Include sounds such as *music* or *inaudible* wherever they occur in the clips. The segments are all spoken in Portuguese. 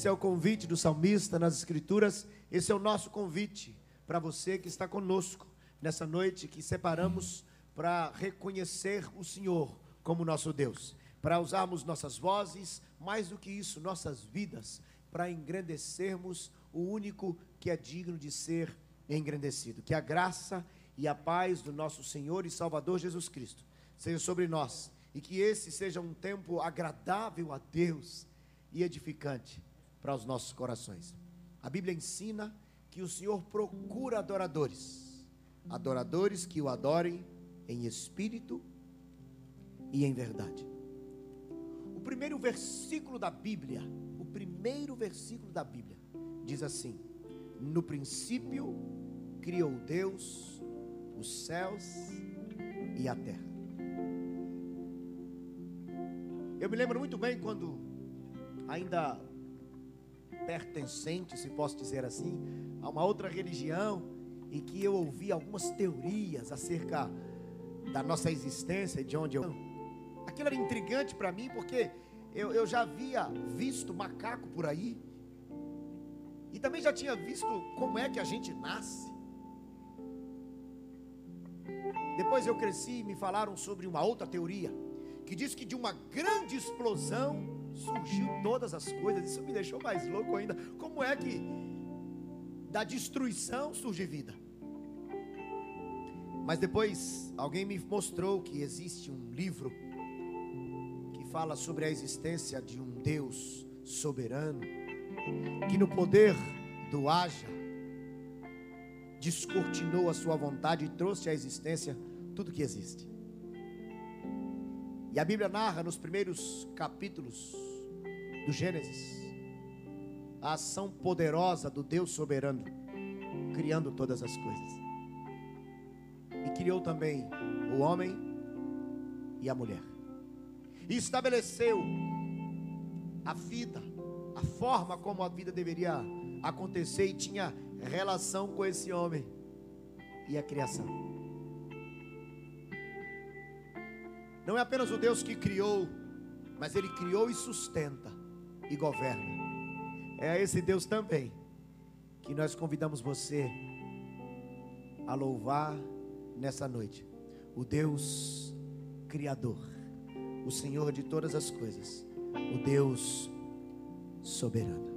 Esse é o convite do salmista nas Escrituras. Esse é o nosso convite para você que está conosco nessa noite que separamos para reconhecer o Senhor como nosso Deus, para usarmos nossas vozes, mais do que isso, nossas vidas, para engrandecermos o único que é digno de ser engrandecido. Que a graça e a paz do nosso Senhor e Salvador Jesus Cristo seja sobre nós e que esse seja um tempo agradável a Deus e edificante para os nossos corações. A Bíblia ensina que o Senhor procura adoradores, adoradores que o adorem em espírito e em verdade. O primeiro versículo da Bíblia, o primeiro versículo da Bíblia diz assim: No princípio criou Deus os céus e a terra. Eu me lembro muito bem quando ainda pertencente, se posso dizer assim, a uma outra religião, em que eu ouvi algumas teorias acerca da nossa existência, de onde eu. Aquilo era intrigante para mim, porque eu, eu já havia visto macaco por aí, e também já tinha visto como é que a gente nasce. Depois eu cresci e me falaram sobre uma outra teoria, que diz que de uma grande explosão surgiu todas as coisas. Isso me deixou mais louco ainda. Como é que da destruição surge vida? Mas depois alguém me mostrou que existe um livro que fala sobre a existência de um Deus soberano, que no poder do haja descortinou a sua vontade e trouxe à existência tudo que existe. E a Bíblia narra nos primeiros capítulos do Gênesis a ação poderosa do Deus soberano, criando todas as coisas. E criou também o homem e a mulher. E estabeleceu a vida, a forma como a vida deveria acontecer e tinha relação com esse homem e a criação. Não é apenas o Deus que criou, mas Ele criou e sustenta e governa. É a esse Deus também que nós convidamos você a louvar nessa noite. O Deus Criador, o Senhor de todas as coisas, o Deus soberano.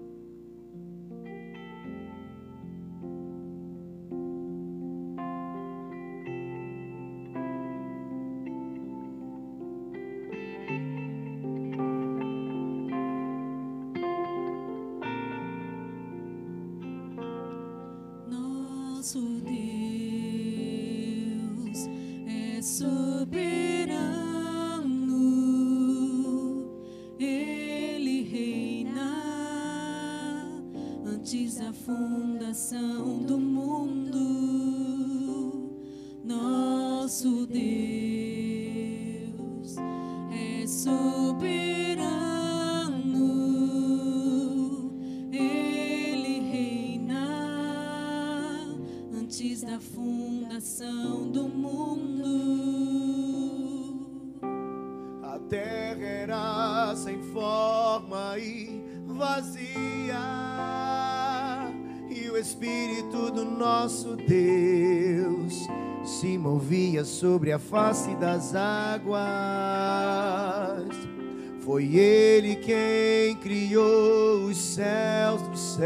Face das águas. Foi Ele quem criou os céus dos céus,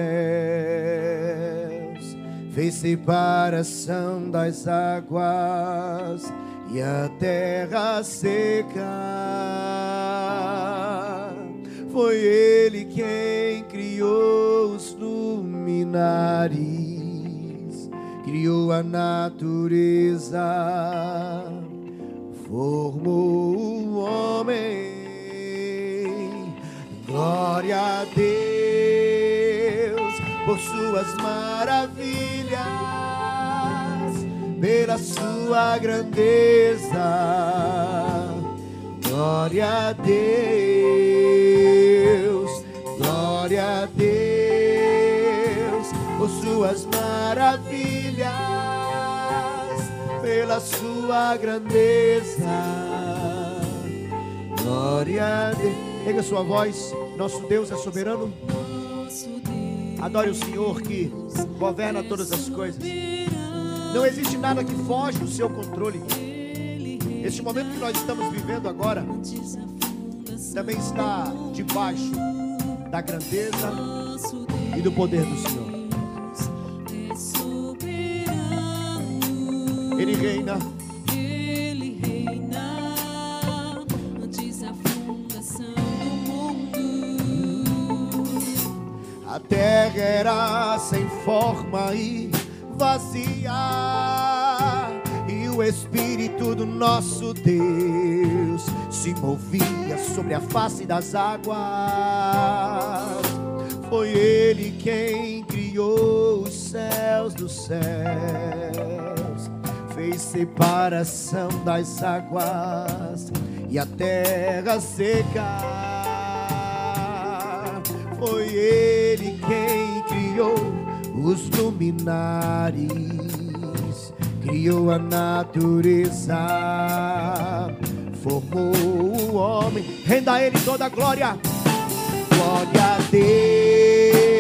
fez separação das águas e a terra seca. Foi Ele quem criou os luminares, criou a natureza, formou o homem. Glória a Deus por suas maravilhas pela sua grandeza. Glória a Deus, glória a Deus, por suas maravilhas, pela sua grandeza. Glória a Deus. Pega sua voz, nosso Deus é soberano. Adore o Senhor que governa todas as coisas. Não existe nada que foge do seu controle. Este momento que nós estamos vivendo agora também está debaixo da grandeza e do poder do Senhor. Ele reina, Ele reina antes da fundação do mundo. a terra era sem forma e vazia, e o Espírito do nosso Deus se movia sobre a face das águas. Foi Ele quem criou os céus dos céus, fez separação das águas e a terra seca. Foi Ele quem criou os luminares, criou a natureza, formou o homem. Renda a Ele toda a glória. Glória a Deus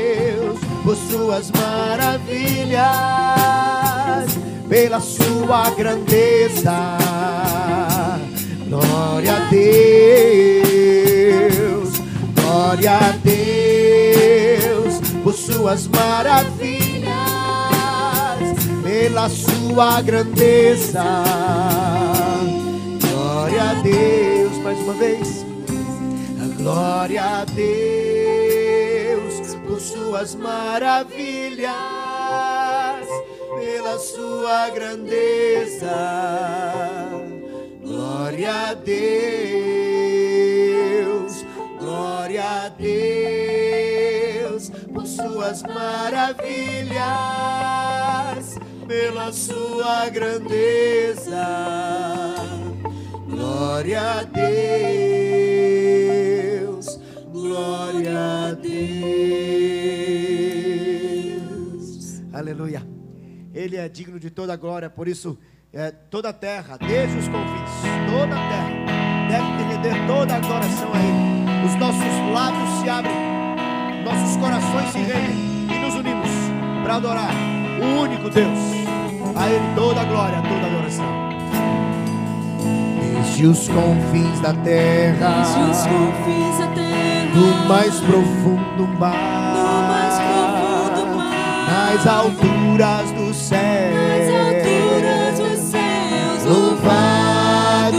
por suas maravilhas, pela sua grandeza. Glória a Deus, glória a Deus por suas maravilhas, pela sua grandeza. Glória a Deus, mais uma vez. Glória a Deus por suas maravilhas, pela sua grandeza. Glória a Deus, glória a Deus por suas maravilhas, pela sua grandeza. Glória a Deus, glória a Deus. Ele é digno de toda a glória, por isso é, toda a terra, desde os confins, toda a terra deve render toda a adoração a Ele. Os nossos lábios se abrem, nossos corações se rendem e nos unimos para adorar o único Deus. A Ele toda a glória, toda a adoração. Desde os confins da terra, Desde os confins da terra, no mais profundo mar, no mais profundo mar, nas alturas do céu, nas alturas dos céus, louvado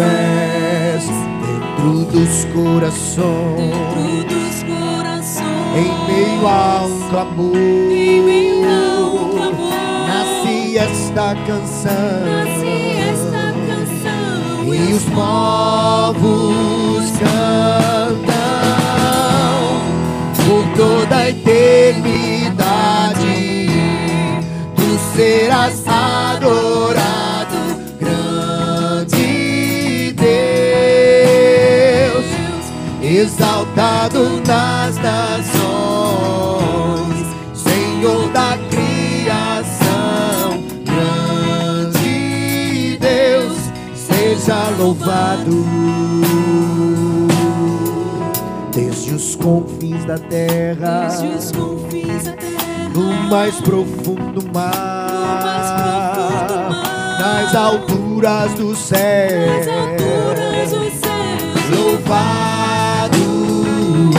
és dentro dos corações, dentro dos corações, em meio a um clamor, em meio a um clamor, nasce esta canção. nasce esta canção. E os povos cantam. Por toda a eternidade serás adorado, grande Deus, exaltado nas nações, Senhor da criação, grande Deus, seja louvado. Desde os confins da terra, desde os confins da terra no mais profundo mar, nas alturas do céu. Louvado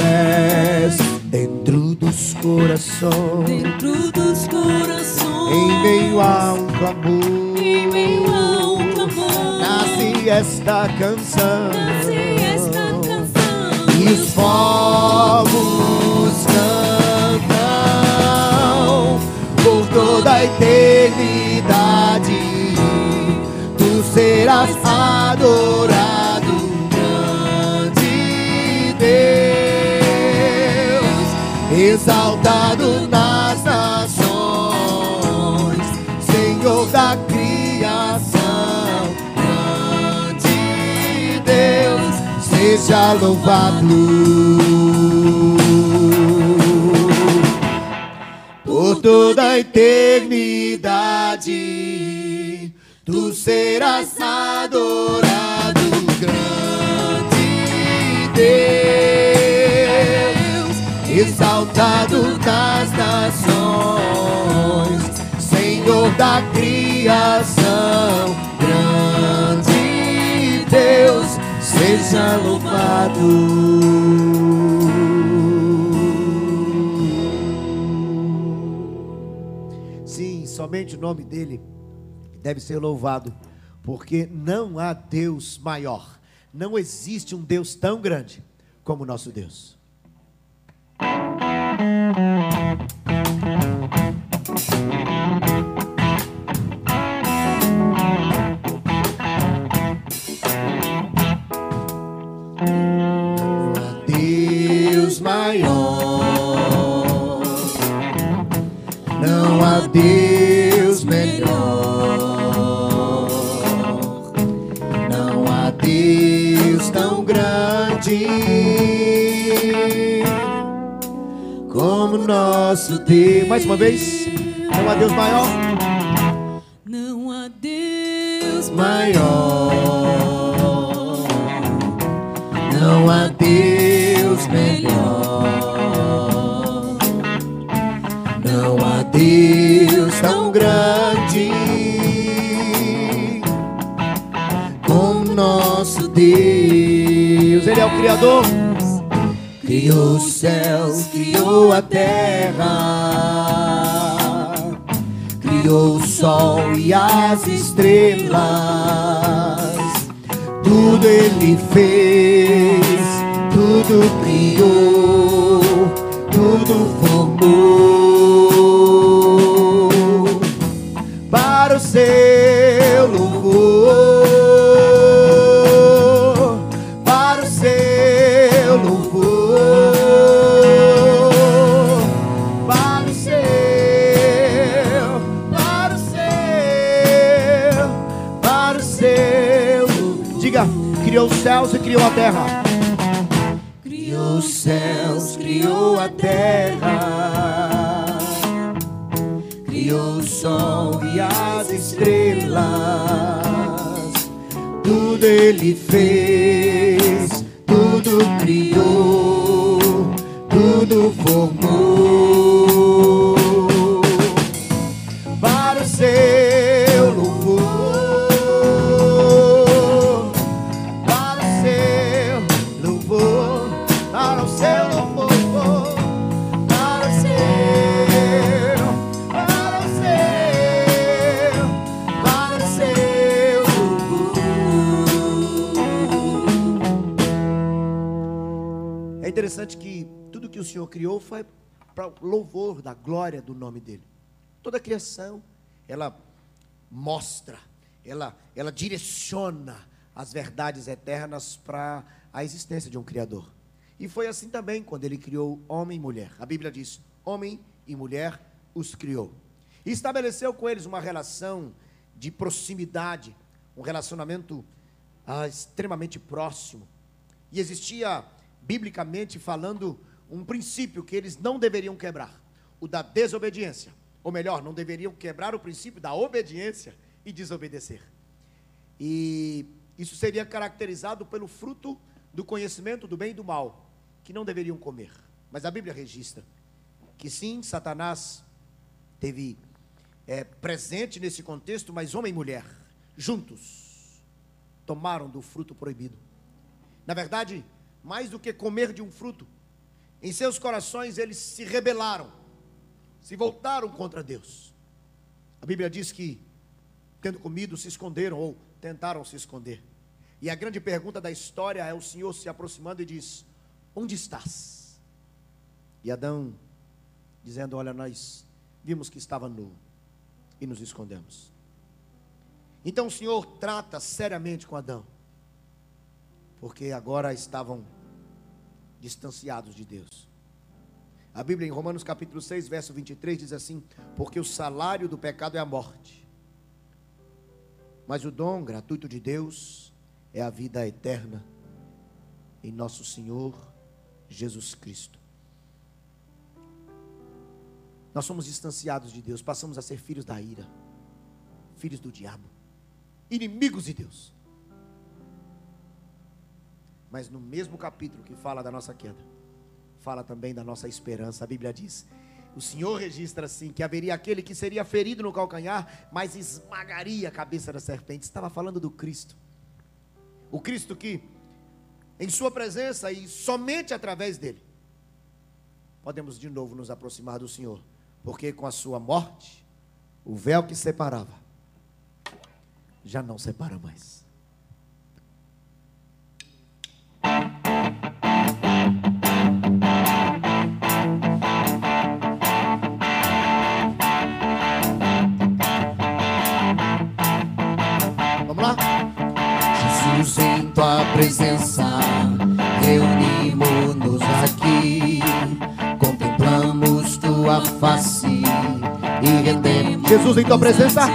és dentro dos corações, Dentro dos corações, em meio a um clamor, em meio a um clamor, nasce esta canção. nasce esta canção. E os povos cantam toda eternidade. Tu serás adorado, grande Deus, exaltado nas nações, Senhor da criação, grande Deus, seja louvado toda a eternidade. Tu serás adorado, grande Deus, exaltado nas nações, Senhor da criação, grande Deus, seja louvado. Somente o nome dele deve ser louvado, porque não há Deus maior, não existe um Deus tão grande como o nosso Deus. Nosso Deus. Mais uma vez, não há Deus maior, Não há Deus maior, não há Deus melhor. Não há Deus tão grande como nosso Deus. Ele é o Criador. Criou os céus, criou a terra, criou o sol e as estrelas. Tudo Ele fez, tudo criou, tudo formou para o seu estrelas, tudo ele fez, É interessante que tudo que o Senhor criou foi para louvor da glória do nome dele. Toda a criação, ela mostra, ela, ela direciona as verdades eternas para a existência de um Criador. E foi assim também quando ele criou homem e mulher. A Bíblia diz: homem e mulher os criou. E estabeleceu com eles uma relação de proximidade, um relacionamento ah, extremamente próximo. E existia, biblicamente falando, um princípio que eles não deveriam quebrar: o da desobediência. Ou melhor, não deveriam quebrar o princípio da obediência e desobedecer. E isso seria caracterizado pelo fruto do conhecimento do bem e do mal, que não deveriam comer. Mas a Bíblia registra que sim, Satanás teve é, presente nesse contexto, mas homem e mulher, juntos, tomaram do fruto proibido. Na verdade, mais do que comer de um fruto, em seus corações eles se rebelaram, se voltaram contra Deus. A Bíblia diz que, tendo comido, se esconderam ou tentaram se esconder. E a grande pergunta da história é o Senhor se aproximando e diz: Onde estás? E Adão dizendo: Olha, nós vimos que estava nu e nos escondemos. Então o Senhor trata seriamente com Adão, porque agora estavam distanciados de Deus. A Bíblia em Romanos capítulo 6, verso 23 diz assim: Porque o salário do pecado é a morte, mas o dom gratuito de Deus é a vida eterna em nosso Senhor Jesus Cristo. Nós somos distanciados de Deus, passamos a ser filhos da ira, filhos do diabo, inimigos de Deus. Mas no mesmo capítulo que fala da nossa queda, fala também da nossa esperança. A Bíblia diz: o Senhor registra assim que haveria aquele que seria ferido no calcanhar, mas esmagaria a cabeça da serpente. Estava falando do Cristo. O Cristo que, em Sua presença e somente através dele, podemos de novo nos aproximar do Senhor, porque com a Sua morte, o véu que separava já não separa mais. Presença, reunimos-nos aqui, contemplamos tua face e rendemos. Jesus em tua presença.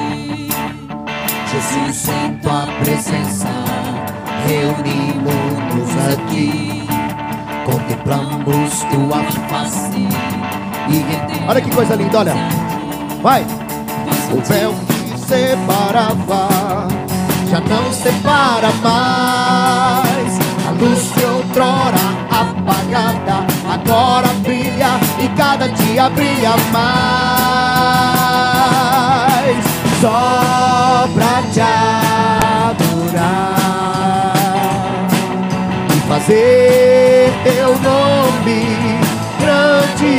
Jesus em tua presença, reunimos-nos aqui, contemplamos tua face e rendemos. Olha que coisa linda, olha. Vai. O véu que separava já não separa mais. A luz que outrora apagada agora brilha e cada dia brilha mais. Só pra te adorar e fazer teu nome grande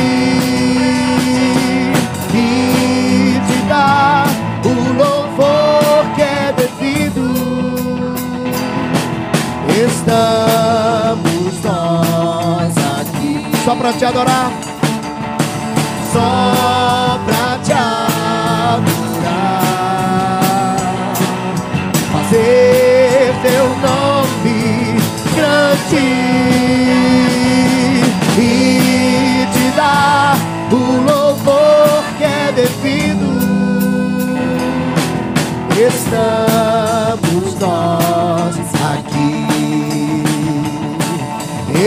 Estamos nós aqui. Só pra te adorar, só pra te adorar. Fazer teu nome grande e te dar o louvor que é devido. Estamos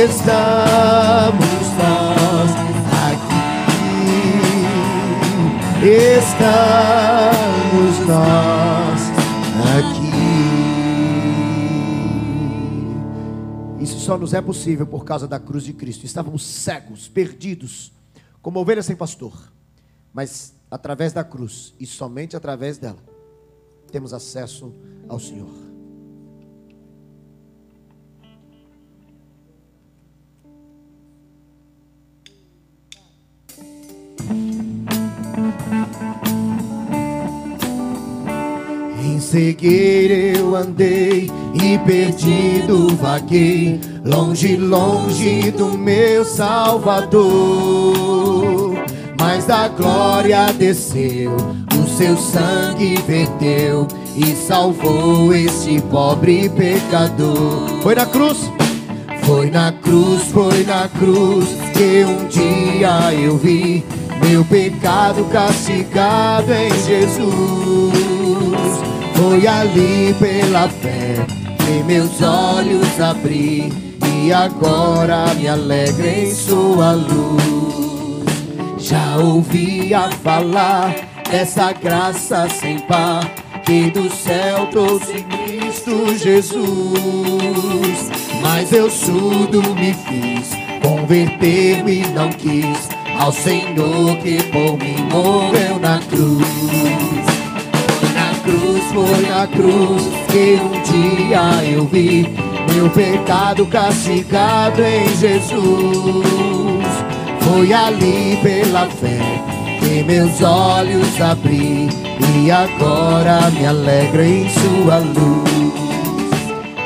estamos nós aqui, estamos nós aqui. Isso só nos é possível por causa da cruz de Cristo. Estávamos cegos, perdidos, como ovelhas sem pastor. Mas através da cruz e somente através dela, temos acesso ao Senhor. Em cegueira eu andei e perdido vaguei, longe, longe do meu Salvador. Mas da glória desceu, o seu sangue verteu e salvou este pobre pecador. Foi na cruz, foi na cruz, foi na cruz que um dia eu vi meu pecado castigado em Jesus. Foi ali pela fé que meus olhos abri e agora me alegro em sua luz. Já ouvia falar dessa graça sem par que do céu trouxe Cristo Jesus. Mas eu surdo me fiz, converter-me não quis ao Senhor que por mim morreu na cruz. Foi na cruz, foi na cruz que um dia eu vi meu pecado castigado em Jesus. Foi ali pela fé que meus olhos abri e agora me alegra em sua luz.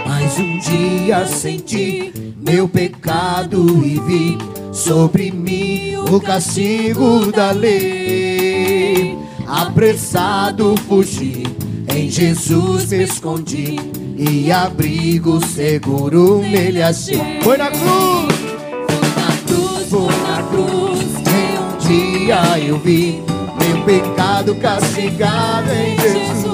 Mas um dia senti meu pecado e vi sobre mim o castigo da lei. Apressado fugi, em Jesus me escondi e abrigo seguro nele achei. Foi na cruz! Foi na cruz, foi que um dia eu vi meu pecado castigado em Jesus.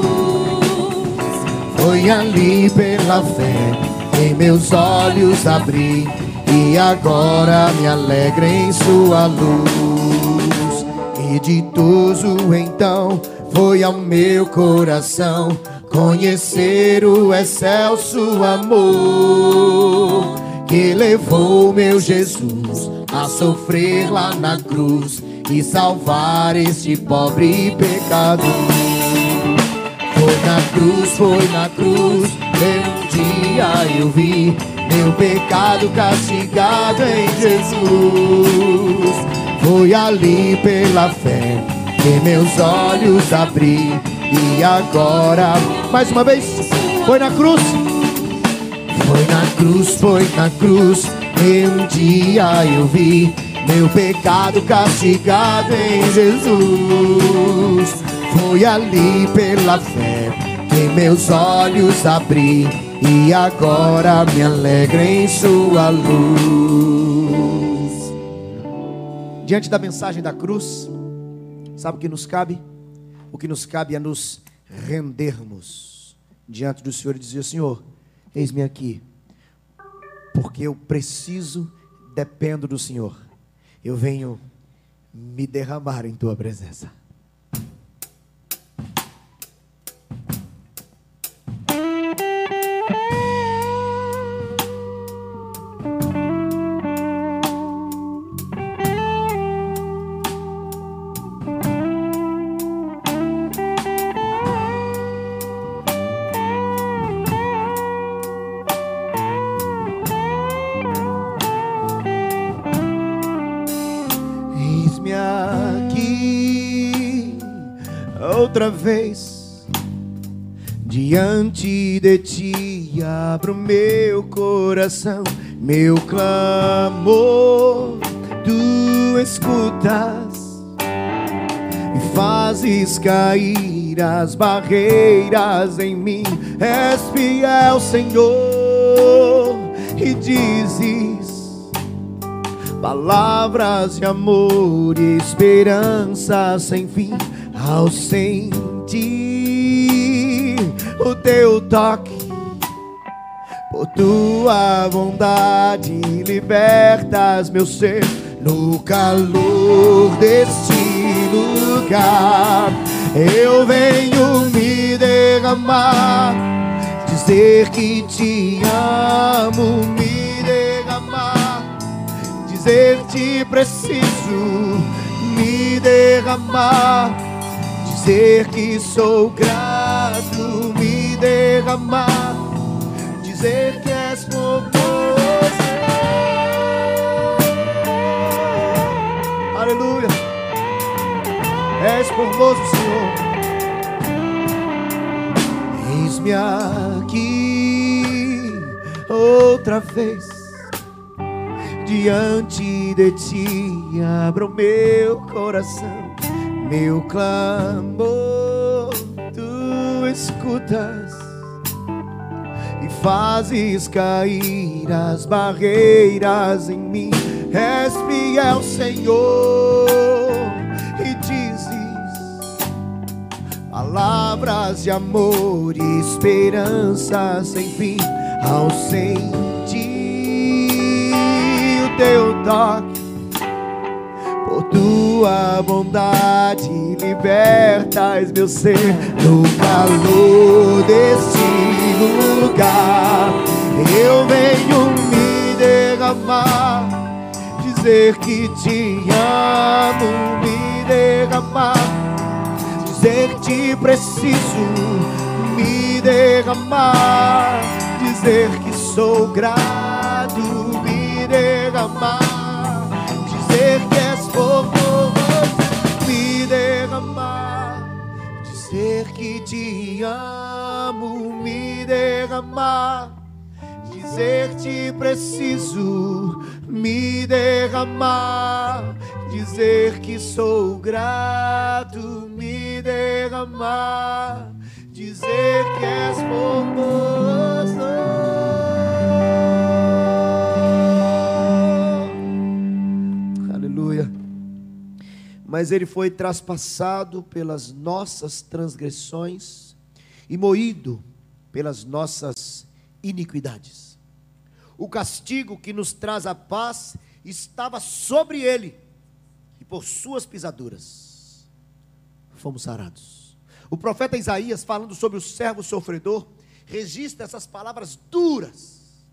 Foi ali pela fé que meus olhos abri e agora me alegra em sua luz. E ditoso então foi ao meu coração conhecer o excelso amor que levou meu Jesus a sofrer lá na cruz e salvar este pobre pecador. Foi na cruz, foi na cruz, que um dia eu vi meu pecado castigado em Jesus. Foi ali pela fé que meus olhos abri e agora, Mais uma vez, foi na cruz. foi na cruz, foi na cruz que um dia eu vi meu pecado castigado em Jesus. Foi ali pela fé que meus olhos abri e agora me alegra em sua luz. Diante da mensagem da cruz, sabe o que nos cabe? O que nos cabe é nos rendermos diante do Senhor e dizer: Senhor, eis-me aqui, porque eu preciso, dependo do Senhor. Eu venho me derramar em tua presença. De ti. Abro meu coração, meu clamor. Tu escutas e fazes cair as barreiras em mim. És fiel, Senhor, e dizes palavras de amor e esperança sem fim ao sentir o teu toque. Por tua bondade libertas meu ser no calor deste lugar. Eu venho me derramar, dizer que te amo, me derramar dizer-te preciso me derramar, dizer que sou grato, derramar, dizer que és formoso. Aleluia, és formoso, Senhor. Eis-me aqui outra vez diante de ti abro meu coração, meu clamor, escutas e fazes cair as barreiras em mim. És fiel, Senhor, e dizes palavras de amor e esperança sem fim ao sentir o teu toque, tua bondade libertas meu ser no calor desse lugar. Eu venho me derramar, dizer que te amo, me derramar, dizer que te preciso, me derramar, dizer que sou grato, me derramar, dizer derramar, dizer que te amo, me derramar, dizer te preciso, me derramar, dizer que sou grato, me derramar, dizer que és formoso. Mas ele foi traspassado pelas nossas transgressões e moído pelas nossas iniquidades. O castigo que nos traz a paz estava sobre ele, e por suas pisaduras fomos sarados. O profeta Isaías, falando sobre o servo sofredor, registra essas palavras duras,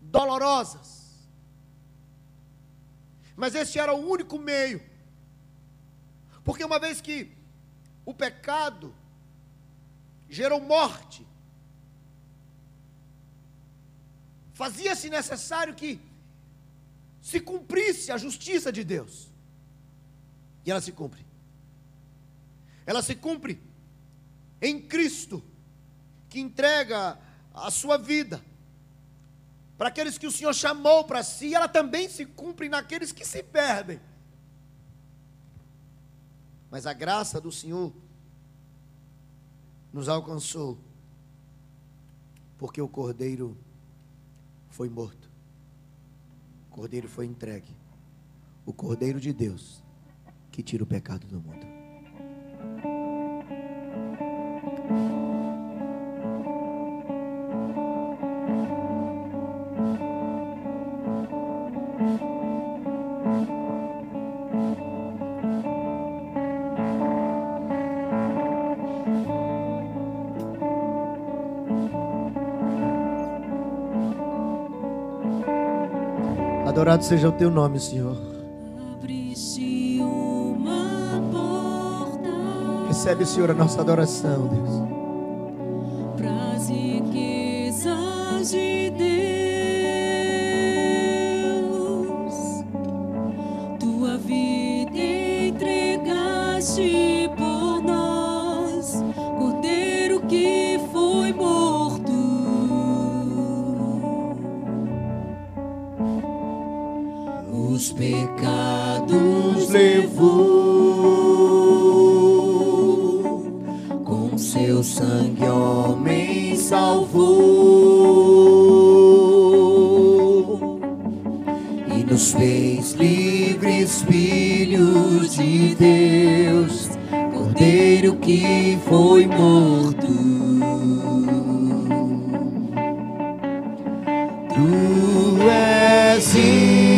dolorosas. Mas esse era o único meio, porque uma vez que o pecado gerou morte, fazia-se necessário que se cumprisse a justiça de Deus. E ela se cumpre. Ela se cumpre em Cristo, que entrega a sua vida para aqueles que o Senhor chamou para si, ela também se cumpre naqueles que se perdem. Mas a graça do Senhor nos alcançou, porque o Cordeiro foi morto. O cordeiro foi entregue. O cordeiro de Deus que tira o pecado do mundo. Adorado seja o teu nome, Senhor. Abriste uma porta Recebe, Senhor, a nossa adoração, Deus. És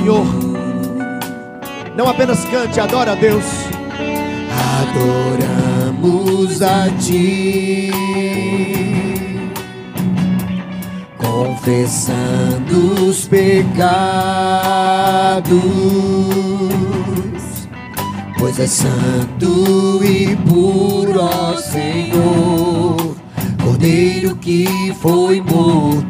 Senhor. Não apenas cante, adora a Deus. Adoramos a Ti, confessando os pecados, pois é santo e puro, ó Senhor, Cordeiro que foi morto.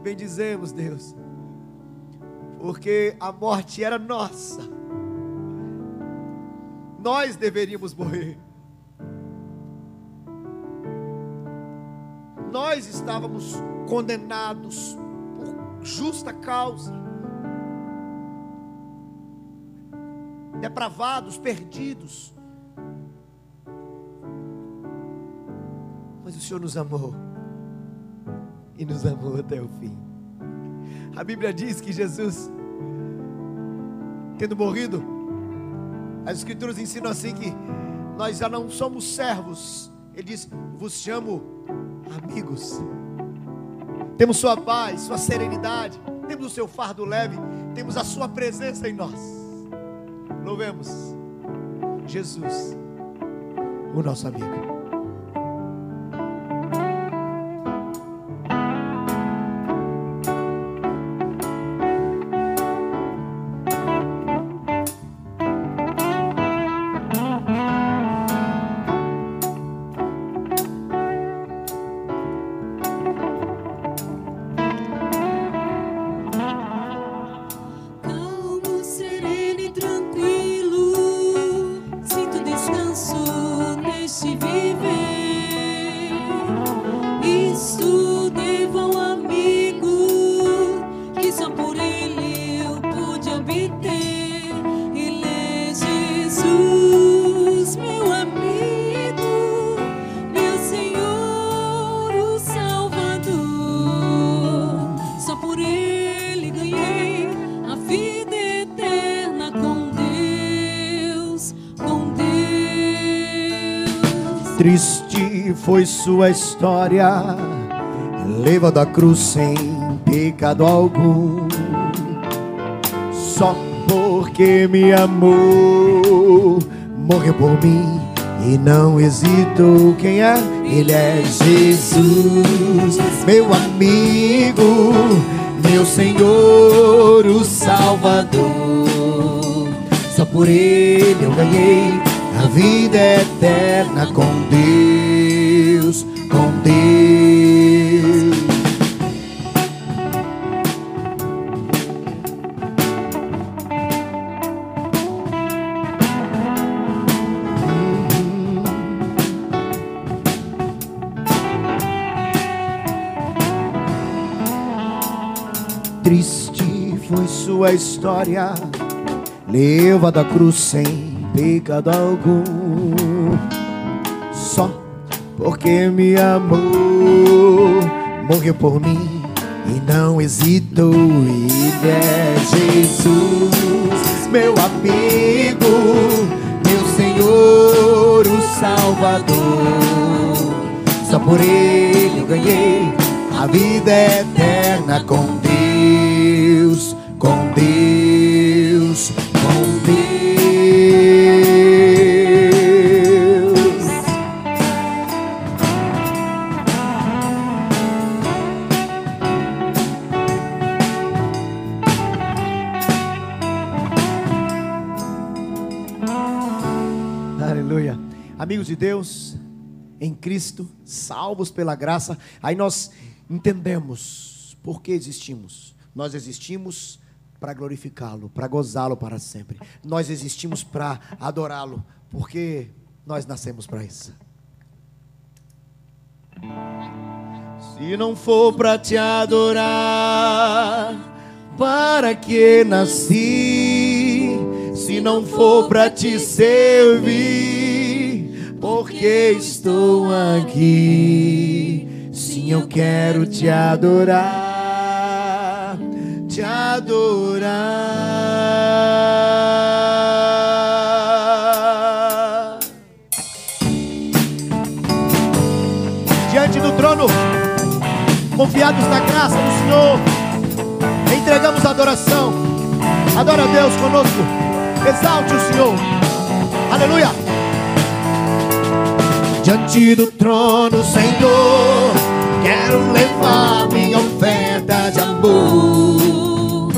bendizemos, Deus, porque a morte era nossa, nós deveríamos morrer, nós estávamos condenados por justa causa, depravados, perdidos, mas o Senhor nos amou e nos amou até o fim. A Bíblia diz que Jesus, tendo morrido, as Escrituras ensinam assim que nós já não somos servos. Ele diz: Vos chamo amigos. Temos Sua paz, Sua serenidade, temos o Seu fardo leve, temos a Sua presença em nós. Louvemos Jesus, o nosso amigo. Foi sua história, leva da cruz sem pecado algum, só porque me amou, morreu por mim e não hesitou. Quem é? Ele é Jesus, meu amigo, meu Senhor, o Salvador. Só por ele eu ganhei a vida eterna com Deus, história, leva da cruz sem pecado algum, só porque me amou, morreu por mim e não hesitou. Ele é Jesus, meu amigo, meu Senhor, o Salvador. Só por Ele eu ganhei a vida eterna com Deus, em Cristo, salvos pela graça, aí nós entendemos por que existimos. Nós existimos para glorificá-lo, para gozá-lo para sempre. Nós existimos para adorá-lo, porque nós nascemos para isso. Se não for para te adorar, para que nasci? Se não for para te servir, porque estou aqui? Sim, eu quero te adorar, te adorar. Diante do trono, confiados na graça do Senhor, entregamos adoração. Adora a Deus conosco, exalte o Senhor. Aleluia. Diante do trono, Senhor, quero levar minha oferta de amor.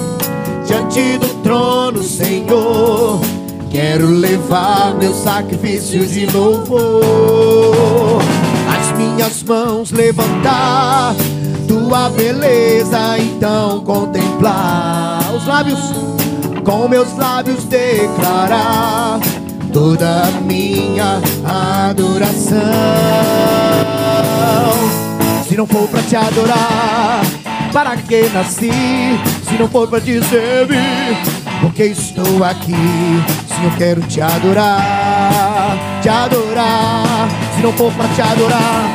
Diante do trono, Senhor, quero levar meu sacrifício de louvor. As minhas mãos levantar, tua beleza então contemplar. Os lábios, com meus lábios declarar toda a minha adoração. Se não for para te adorar, para que nasci? Se não for para te servir, porque estou aqui? Se eu quero te adorar, te adorar. Se não for para te adorar,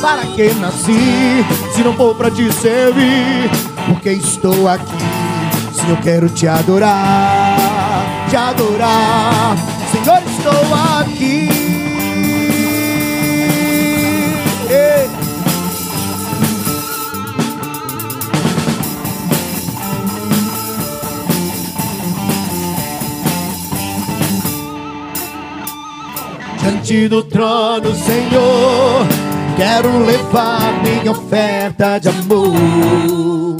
para que nasci? Se não for para te servir, porque estou aqui? Se eu quero te adorar, te adorar. Estou aqui. Diante do trono, Senhor, quero levar minha oferta de amor.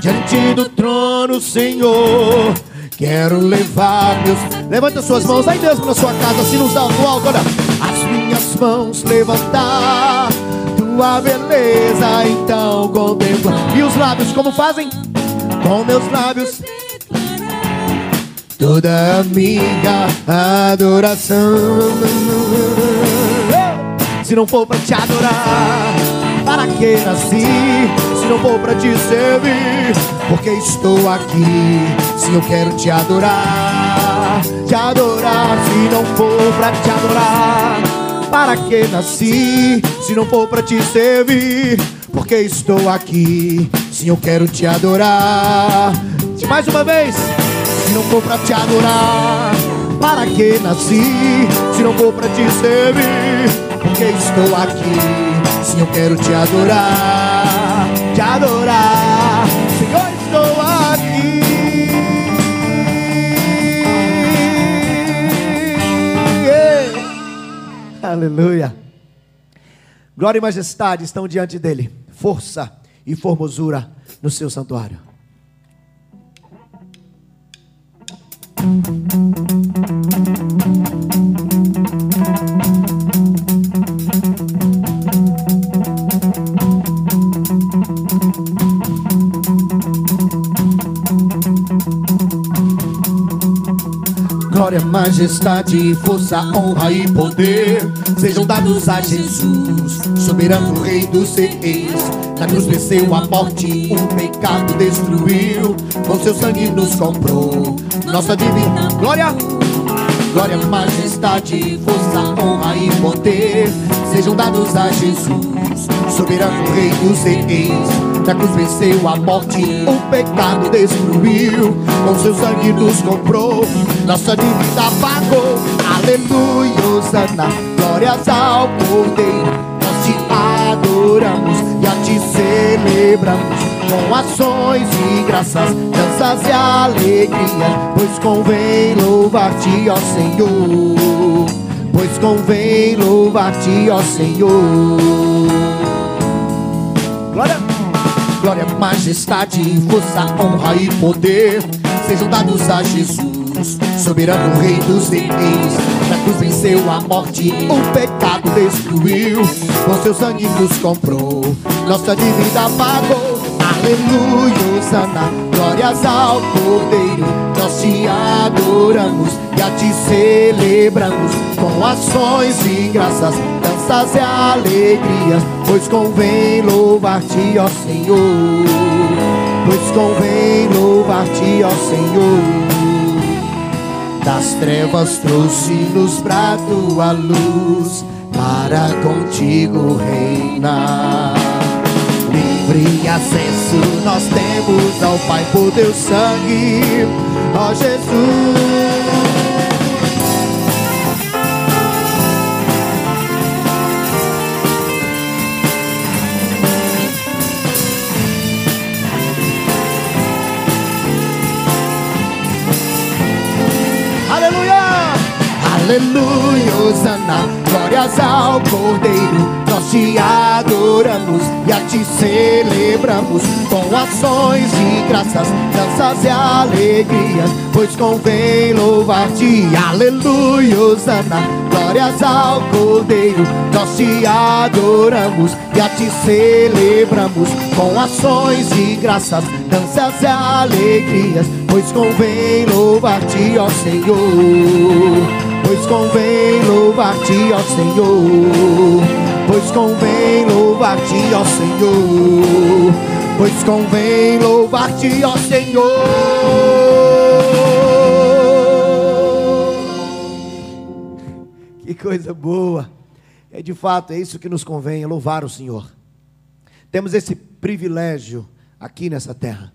Diante do trono, Senhor, quero levar meus. Levanta suas mãos aí mesmo na sua casa, assim nos alto, alto, olha. As minhas mãos levantar, tua beleza então contemplar. E os lábios, como fazem? Com meus lábios toda a minha adoração. Se não for para te adorar, para que nasci? Se não for para te servir, porque estou aqui? Se eu quero te adorar, te adorar. Se não for para te adorar, para que nasci? Se não for para te servir, porque estou aqui? Se eu quero te adorar, mais uma vez. Se não for pra te adorar, para que nasci? Se não for pra te servir, porque estou aqui? Se eu quero te adorar, te adorar, Aleluia. Glória e majestade estão diante dele, força e formosura no seu santuário. Glória, majestade, força, honra e poder sejam dados a Jesus, soberano Rei dos Reis. Na cruz venceu a morte, o pecado destruiu, com seu sangue nos comprou. Nossa divina glória, glória, majestade, força, honra e poder sejam dados a Jesus, soberano Rei dos Reis. Na cruz venceu a morte, o pecado destruiu, com seu sangue nos comprou, nossa dívida pagou. Aleluia, Osana, glórias ao Cordeiro. Nós te adoramos e a te celebramos com ações e graças, danças e alegria, pois convém louvar-te, ó Senhor. Pois convém louvar-te, ó Senhor. Glória, glória, majestade, força, honra e poder sejam dados a Jesus, soberano rei dos reis. Na cruz venceu a morte, o pecado destruiu. Com seu sangue nos comprou, nossa dívida pagou. Aleluia, Osana, glórias ao Cordeiro. Nós te adoramos e a ti celebramos com ações e graças, danças e alegrias. Pois convém louvar-te, ó Senhor. Pois convém louvar-te, ó Senhor. Das trevas trouxe-nos pra tua luz, para contigo reinar. Livre acesso nós temos ao Pai por teu sangue, ó Jesus. Aleluia, Osana, glórias ao Cordeiro. Nós te adoramos e a ti celebramos. Com ações de graças, danças e alegrias, pois convém louvar-te. Aleluia, Osana, glórias ao Cordeiro. Nós te adoramos e a ti celebramos. Com ações de graças, danças e alegrias, pois convém louvar-te, ó Senhor pois convém louvar-te, ó Senhor. Pois convém louvar-te, ó Senhor. Pois convém louvar-te, ó Senhor. Que coisa boa. É de fato, é isso que nos convém, é louvar o Senhor. Temos esse privilégio aqui nessa terra.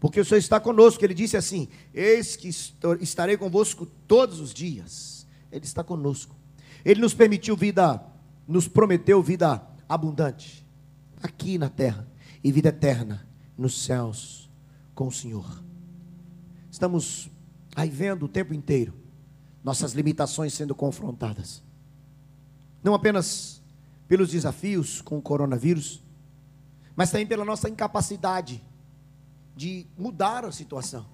Porque o Senhor está conosco. Ele disse assim: Eis que estarei convosco todos os dias. Ele está conosco. Ele nos permitiu vida, nos prometeu vida abundante aqui na terra e vida eterna nos céus com o Senhor. Estamos aí vendo o tempo inteiro nossas limitações sendo confrontadas. Não apenas pelos desafios com o coronavírus, mas também pela nossa incapacidade de mudar a situação,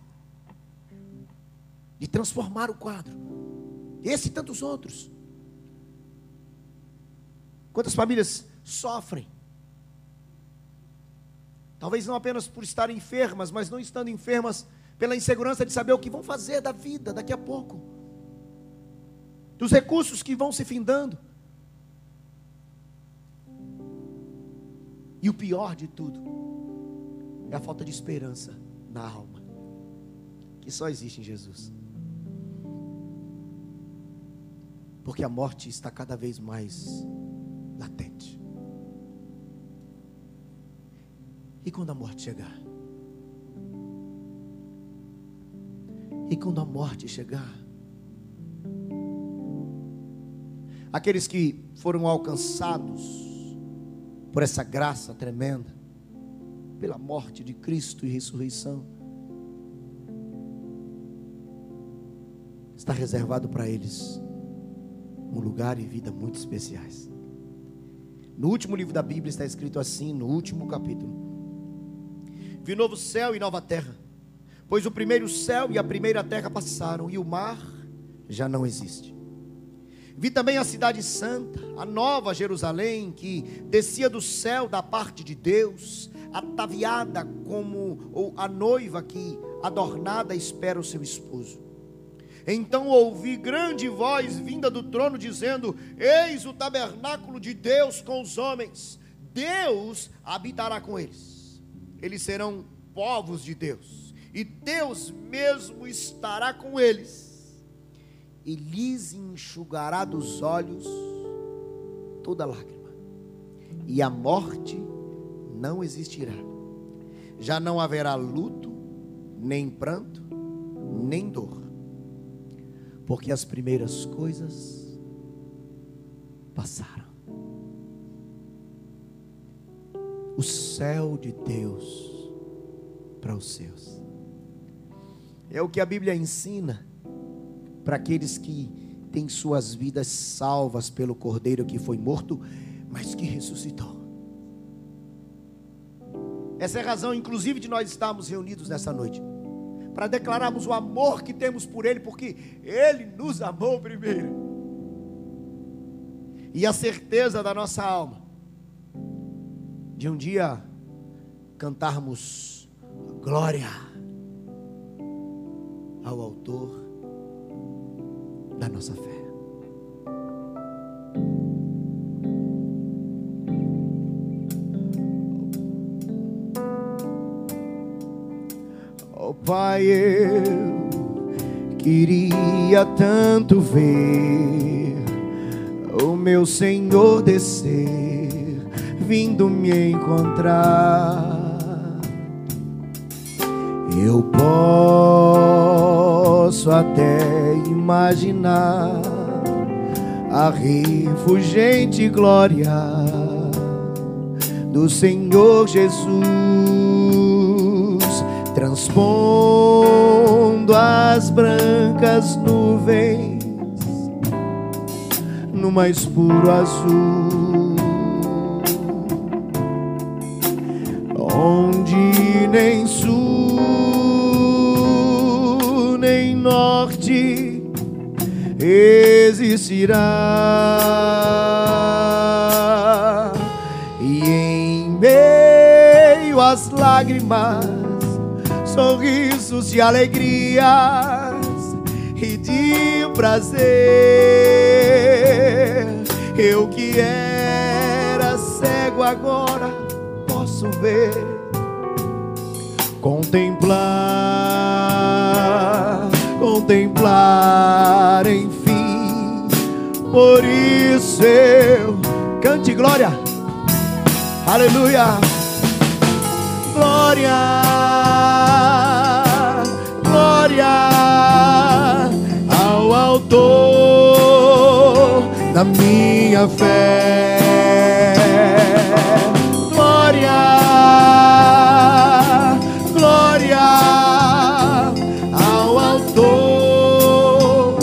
de transformar o quadro. Esse e tantos outros. Quantas famílias sofrem? Talvez não apenas por estarem enfermas, mas não estando enfermas pela insegurança de saber o que vão fazer da vida daqui a pouco, dos recursos que vão se findando. E o pior de tudo, é a falta de esperança na alma, que só existe em Jesus. Porque a morte está cada vez mais latente. E quando a morte chegar? E quando a morte chegar? Aqueles que foram alcançados por essa graça tremenda, pela morte de Cristo e ressurreição, está reservado para eles um lugar e vida muito especiais. No último livro da Bíblia está escrito assim, no último capítulo: Vi novo céu e nova terra, pois o primeiro céu e a primeira terra passaram e o mar já não existe. Vi também a cidade santa, a nova Jerusalém, que descia do céu da parte de Deus, ataviada como a noiva que adornada espera o seu esposo. Então ouvi grande voz vinda do trono dizendo: Eis o tabernáculo de Deus com os homens. Deus habitará com eles. Eles serão povos de Deus, e Deus mesmo estará com eles. E lhes enxugará dos olhos toda lágrima. E a morte não existirá. Já não haverá luto, nem pranto, nem dor, porque as primeiras coisas passaram. O céu de Deus para os seus. É o que a Bíblia ensina para aqueles que têm suas vidas salvas pelo Cordeiro que foi morto, mas que ressuscitou. Essa é a razão, inclusive, de nós estarmos reunidos nessa noite. para declararmos o amor que temos por Ele, porque Ele nos amou primeiro. E a certeza da nossa alma de um dia cantarmos glória ao Autor da nossa fé. Oh Pai, eu queria tanto ver o meu Senhor descer, vindo me encontrar. Eu posso até imaginar a refugente glória do Senhor Jesus transpondo as brancas nuvens no mais puro azul, existirá, e em meio às lágrimas sorrisos de alegrias e de prazer. Eu que era cego agora posso ver, contemplar, contemplar. Por isso eu cante glória, aleluia, glória glória ao Autor da minha fé. Glória, glória ao Autor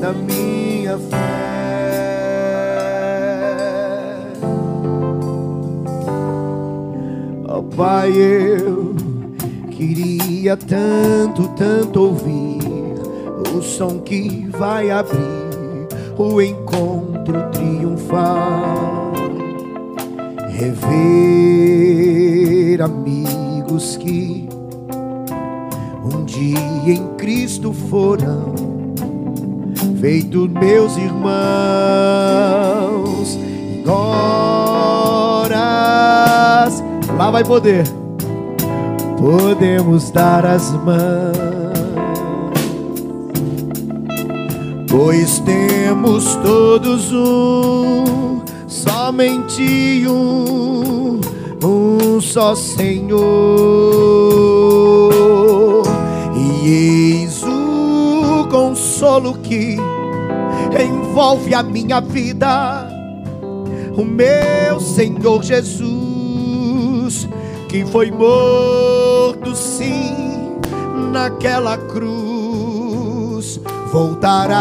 da minha fé. Pai, eu queria tanto, tanto ouvir o som que vai abrir o encontro triunfal. Rever amigos que um dia em Cristo foram feitos meus irmãos. Horas lá vai poder. Podemos dar as mãos, pois temos todos um, somente um, um só Senhor, e eis o consolo que envolve a minha vida, o meu Senhor Jesus, que foi morto sim naquela cruz voltará,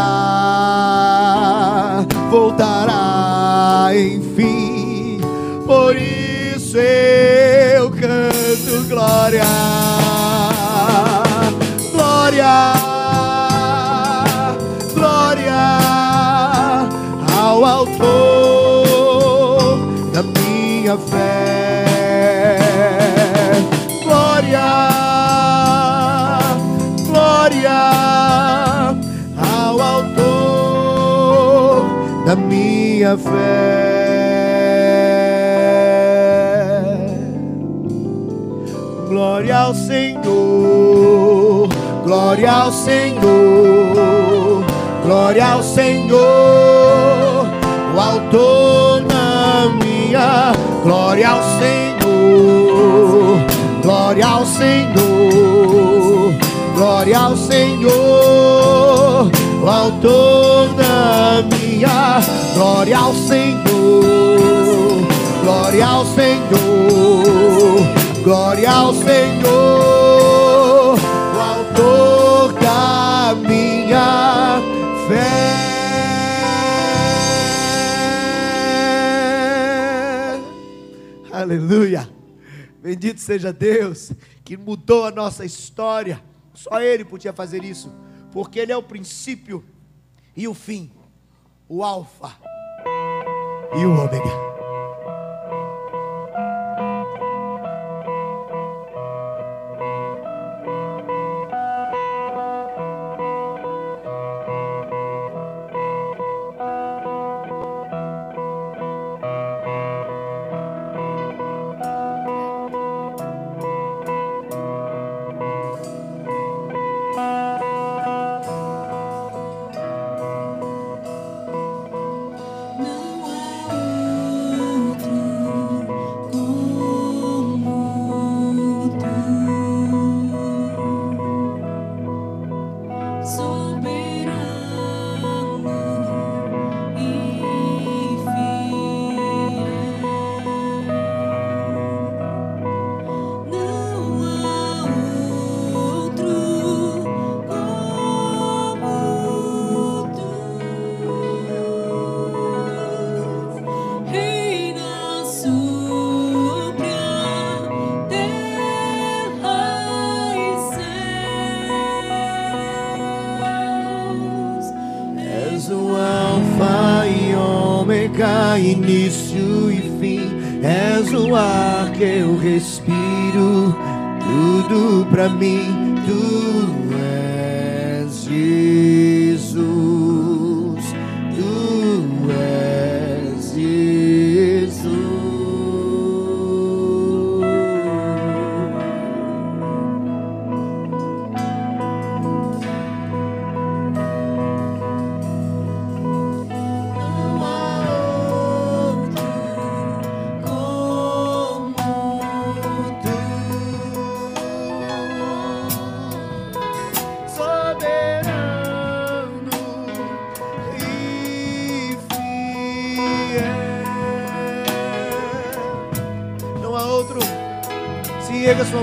voltará enfim. Por isso eu canto glória, glória, glória ao autor da minha fé. Glória ao autor da minha fé. Glória ao Senhor, glória ao Senhor, glória ao Senhor, o autor da minha glória ao Senhor, glória ao Senhor Glória ao Senhor, o autor da minha. Glória ao Senhor, glória ao Senhor, glória ao Senhor, o autor da minha fé. Aleluia. Bendito seja Deus que mudou a nossa história Só Ele podia fazer isso, porque Ele é o princípio e o fim, o Alfa e o Ômega. Tudo pra mim, tu és Jesus.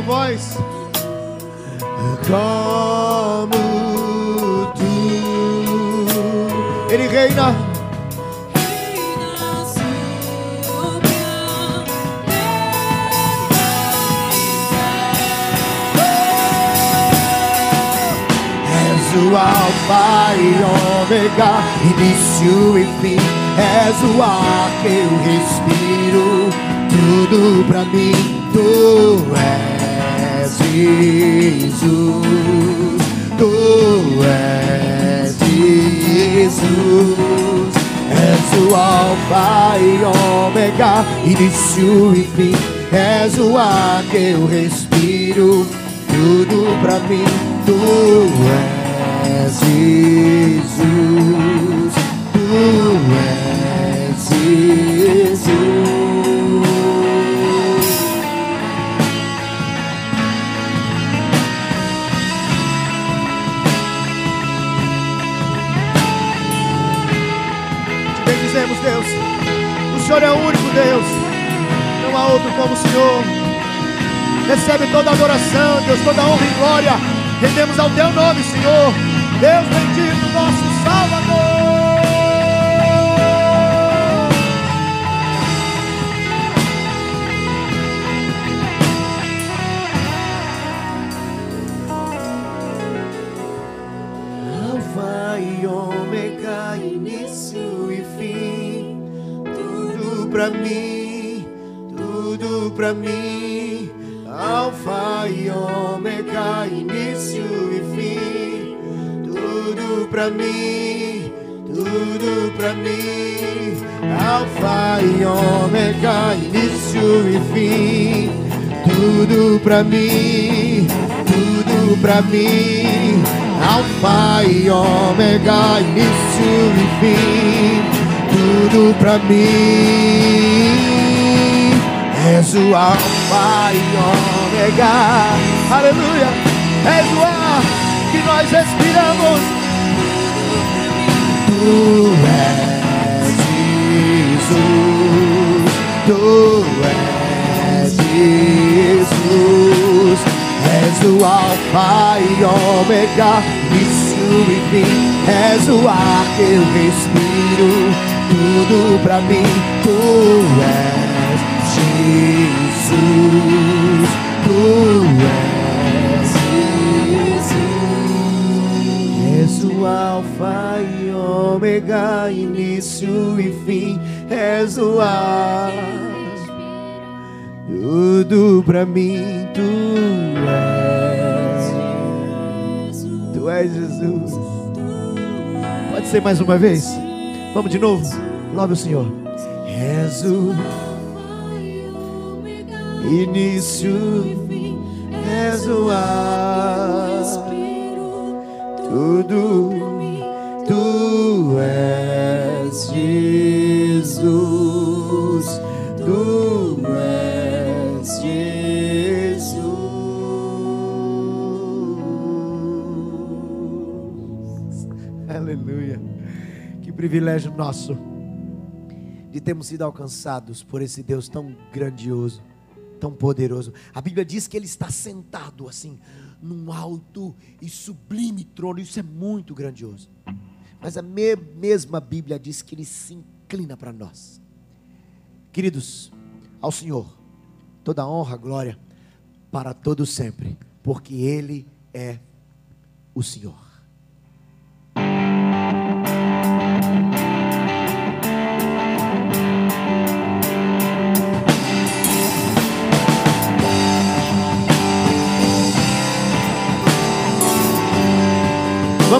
Voz. Como tu, Ele reina. És o Alfa e Ômega, início e fim. És o ar que eu respiro, tudo pra mim tu és. Jesus, tu és Jesus, és o Alfa e Ômega, início e fim, és o ar que eu respiro, tudo pra mim, tu és Jesus, tu és Jesus. Deus. O Senhor é o único Deus. Não há outro como o Senhor. Recebe toda adoração, Deus, toda honra e glória. Rendemos ao teu nome, Senhor. Deus bendito, nosso pra mim, tudo pra mim. Alfa e ômega, início e fim tudo pra mim. És o Alfa e Ômega, aleluia. És o ar que nós respiramos. Tu és Jesus, tu és Jesus. És o Alfa e Ômega, início e fim. És o ar que eu respiro tudo pra mim. Tu és Jesus, tu és Jesus. Alfa e Ômega, início e fim, és o ar. Tudo pra mim tu és. Tu és Jesus. Pode ser mais uma vez? Vamos de novo. Louve o Senhor. O início, és o ar. Tudo tu és Jesus. Privilégio nosso de termos sido alcançados por esse Deus tão grandioso, tão poderoso. A Bíblia diz que ele está sentado assim, num alto e sublime trono. Isso é muito grandioso. Mas a me mesma Bíblia diz que ele se inclina para nós. Queridos, ao Senhor, toda honra, glória para todo sempre, porque ele é o Senhor.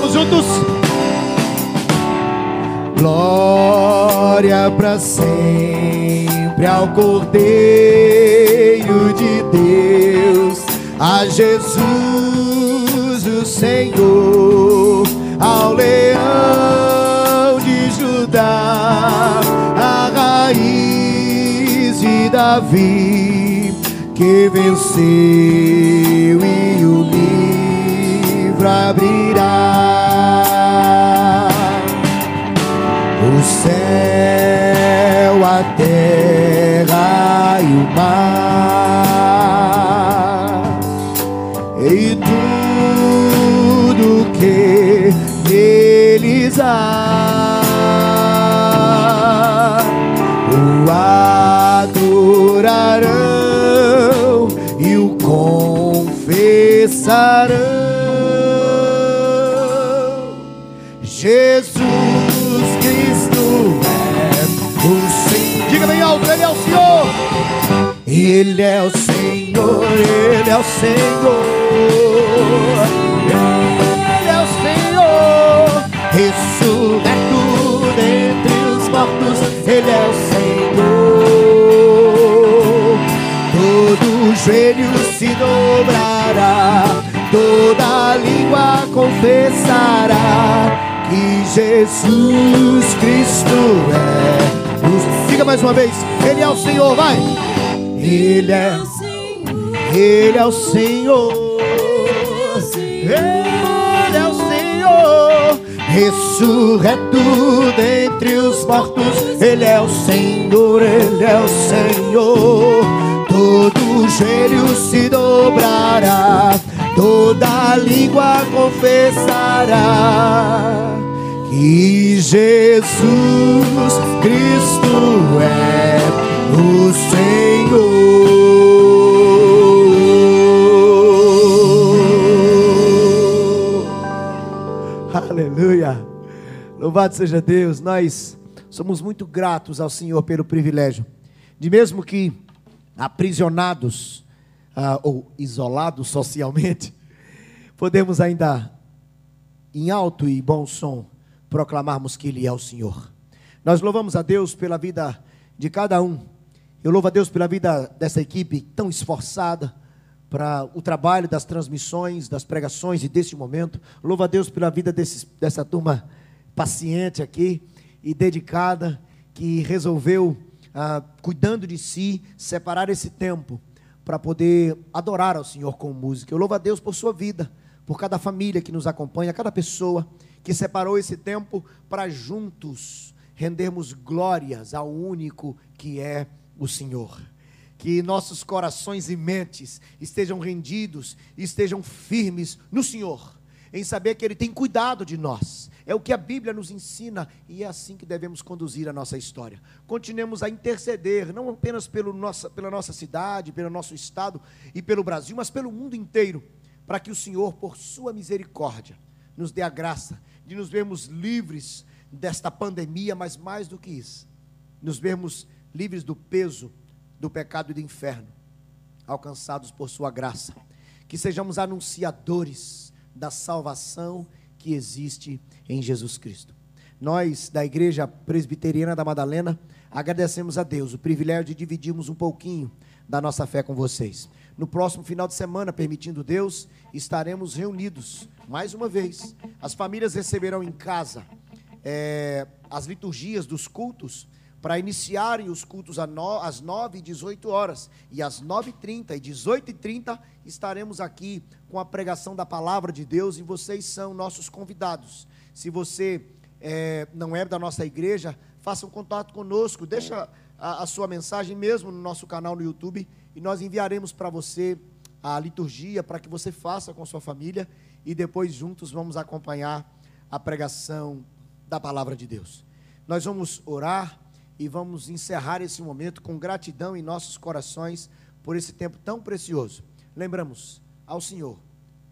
Vamos juntos. Glória para sempre ao Cordeiro de Deus, a Jesus o Senhor, ao Leão de Judá, a raiz de Davi que venceu e o livro abrirá. O céu, a terra e o mar, e tudo que neles há, o adorarão e o confessarão. Jesus Cristo é o Senhor. Diga bem alto, Ele é o Senhor. Ele é o Senhor, Ele é o Senhor. Ele é o Senhor, ressurreto dentre os mortos. Ele é o Senhor. Todo joelho se dobrará, toda língua confessará que Jesus Cristo é o Diga mais uma vez, Ele é o Senhor, vai! Ele é, Ele é o Senhor, Ele é o Senhor, ressurreto dentre os mortos, Ele é o Senhor, Ele é o Senhor. Todo joelho se dobrará, toda língua confessará que Jesus Cristo é o Senhor. Aleluia. Louvado seja Deus. Nós somos muito gratos ao Senhor pelo privilégio de mesmo que aprisionados ah, ou isolados socialmente, *laughs* podemos ainda em alto e bom som proclamarmos que Ele é o Senhor. Nós louvamos a Deus pela vida de cada um. Eu louvo a Deus pela vida dessa equipe tão esforçada para o trabalho das transmissões, das pregações e desse momento. Louvo a Deus pela vida desses, dessa turma paciente aqui e dedicada que resolveu, ah, cuidando de si, separar esse tempo para poder adorar ao Senhor com música. Eu louvo a Deus por sua vida, por cada família que nos acompanha, cada pessoa que separou esse tempo para juntos rendermos glórias ao único que é o Senhor. Que nossos corações e mentes estejam rendidos, estejam firmes no Senhor, em saber que Ele tem cuidado de nós. É o que a Bíblia nos ensina e é assim que devemos conduzir a nossa história. Continuemos a interceder, não apenas pelo nossa, pela nossa cidade, pelo nosso estado e pelo Brasil, mas pelo mundo inteiro, para que o Senhor, por sua misericórdia, nos dê a graça de nos vermos livres desta pandemia, mas mais do que isso, nos vermos livres do peso do pecado e do inferno, alcançados por Sua graça. Que sejamos anunciadores da salvação que existe em Jesus Cristo. Nós, da Igreja Presbiteriana da Madalena, agradecemos a Deus o privilégio de dividirmos um pouquinho da nossa fé com vocês. No próximo final de semana, permitindo Deus, estaremos reunidos mais uma vez. As famílias receberão em casa é, as liturgias dos cultos para iniciarem os cultos às 9 e 18 horas. E às 9h30 e 18h30 estaremos aqui com a pregação da palavra de Deus e vocês são nossos convidados. Se você é, não é da nossa igreja, faça um contato conosco, deixa a, a sua mensagem mesmo no nosso canal no YouTube e nós enviaremos para você a liturgia para que você faça com sua família e depois juntos vamos acompanhar a pregação da palavra de Deus. Nós vamos orar e vamos encerrar esse momento com gratidão em nossos corações por esse tempo tão precioso. Lembramos ao Senhor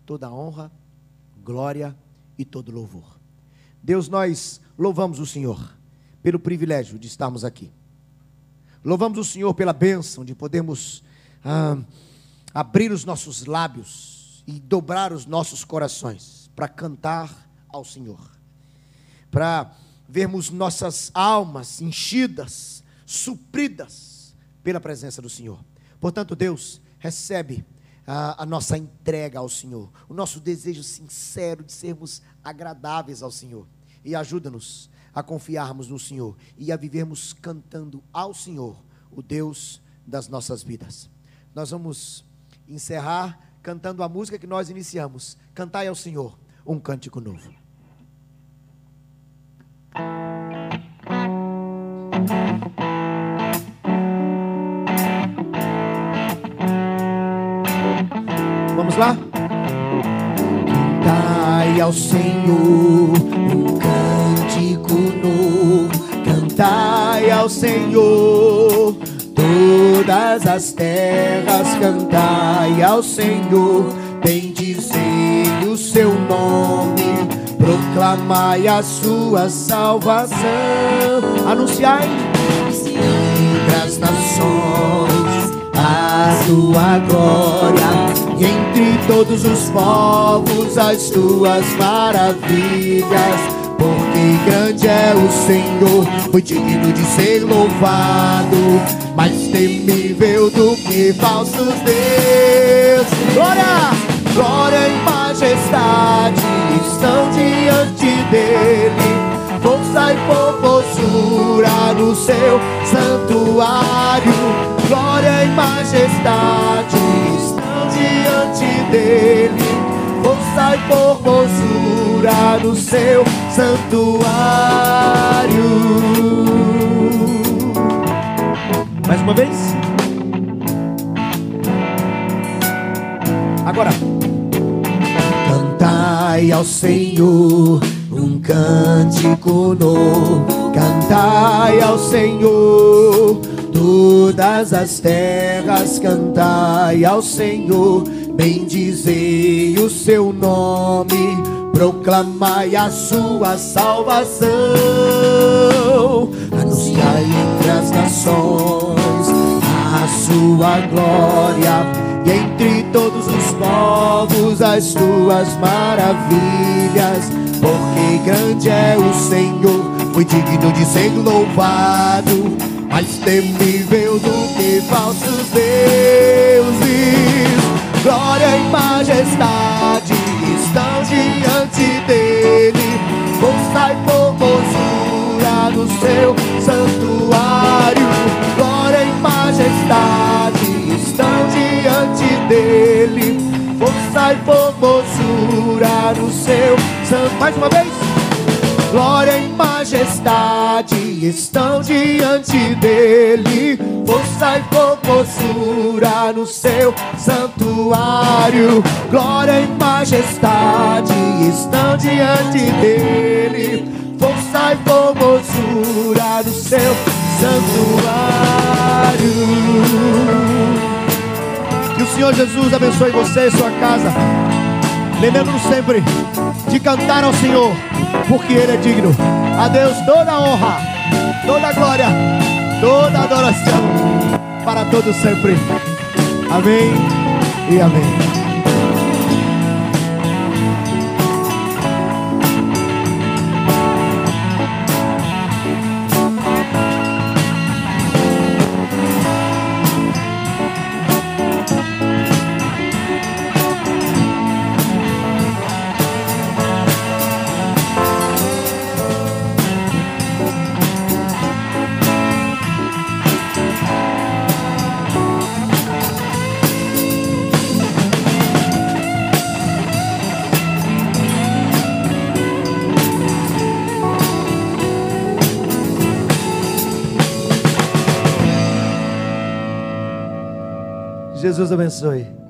toda honra, glória e todo louvor. Deus, nós louvamos o Senhor pelo privilégio de estarmos aqui. Louvamos o Senhor pela bênção de podermos ah, abrir os nossos lábios e dobrar os nossos corações para cantar ao Senhor, para vermos nossas almas enchidas, supridas pela presença do Senhor. Portanto, Deus, recebe a, a, nossa entrega ao Senhor, o nosso desejo sincero de sermos agradáveis ao Senhor. E ajuda-nos a confiarmos no Senhor e a vivermos cantando ao Senhor, o Deus das nossas vidas. Nós vamos encerrar cantando a música que nós iniciamos. Cantai ao Senhor um cântico novo. Vamos lá? Cantai ao Senhor um cântico novo. Cantai ao Senhor todas as terras. Cantai ao Senhor, bendizei o seu nome proclamai a sua salvação, anunciai entre as nações a tua glória, e entre todos os povos as tuas maravilhas. Porque grande é o Senhor, foi digno de ser louvado, mais temível do que falsos deuses. Glória! glória e majestade estão diante dele. Força e formosura no seu santuário. Glória e majestade estão diante dele. E formosura no seu santuário. Mais uma vez. Agora. Cantai ao Senhor um cântico novo. Cantai ao Senhor todas as terras. Cantai ao Senhor, bendizei o seu nome. Proclamai a sua salvação. Anunciai entre as nações a sua glória e entre todos os povos as tuas maravilhas, porque grande é o Senhor, foi digno de ser louvado, mais temível do que falsos deuses. Glória e majestade estão diante dele, força e formosura no seu santuário. Glória e majestade estão diante dele. Força e formosura no seu santo. Mais uma vez. Glória e majestade estão diante dele. Força e formosura no seu santuário. Glória e majestade estão diante dele. Força e formosura no seu santuário. Que o Senhor Jesus abençoe você e sua casa. Lembrando sempre de cantar ao Senhor porque Ele é digno. A Deus toda honra, toda glória, toda adoração para todos sempre. Amém e amém. Jesus abençoe.